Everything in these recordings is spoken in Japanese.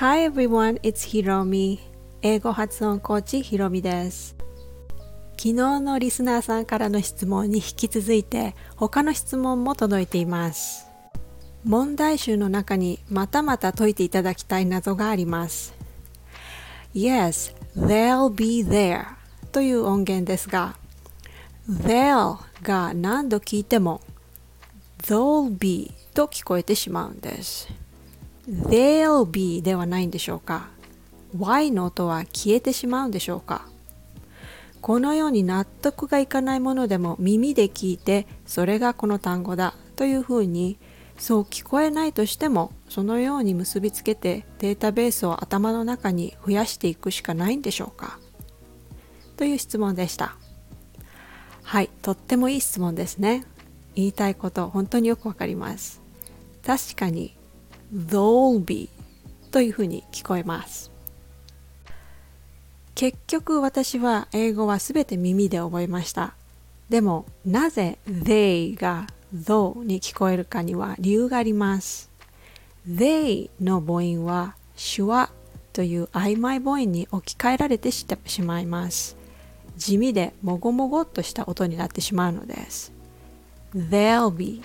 Hi everyone, it's Hiromi. 英語発音コーチひろみです。昨日のリスナーさんからの質問に引き続いて他の質問も届いています。問題集の中にまたまた解いていただきたい謎があります。Yes, they'll be there という音源ですが they'll が何度聞いても they'll be と聞こえてしまうんです。They'll be ではないんでしょうか。Y の音は消えてしまうんでしょうか。このように納得がいかないものでも耳で聞いてそれがこの単語だというふうにそう聞こえないとしてもそのように結びつけてデータベースを頭の中に増やしていくしかないんでしょうか。という質問でした。はいとってもいい質問ですね。言いたいこと本当によくわかります。確かに they'll be というふうに聞こえます結局私は英語はすべて耳で覚えました。でもなぜ they が though に聞こえるかには理由があります。they の母音は手話という曖昧母音に置き換えられてしまいます。地味でもごもごっとした音になってしまうのです。they'll be,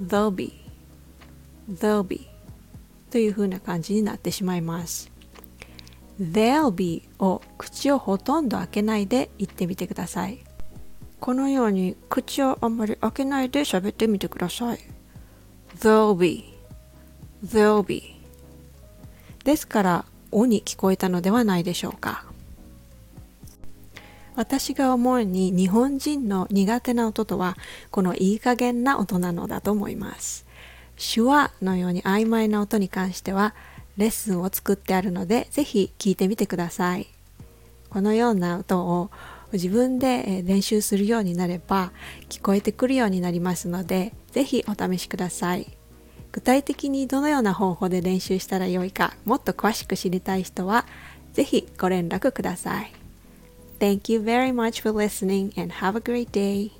they'll be, they'll be という風な感じになってしまいます。There'll be を口をほとんど開けないで言ってみてください。このように口をあんまり開けないで喋ってみてください。There'll be There'll be ですから、おに聞こえたのではないでしょうか。私が思うに日本人の苦手な音とはこのいい加減な音なのだと思います。手話のように曖昧な音に関してはレッスンを作ってあるので、ぜひ聞いてみてください。このような音を自分で練習するようになれば聞こえてくるようになりますので、ぜひお試しください。具体的にどのような方法で練習したらよいか、もっと詳しく知りたい人は、ぜひご連絡ください。Thank you very much for listening and have a great day.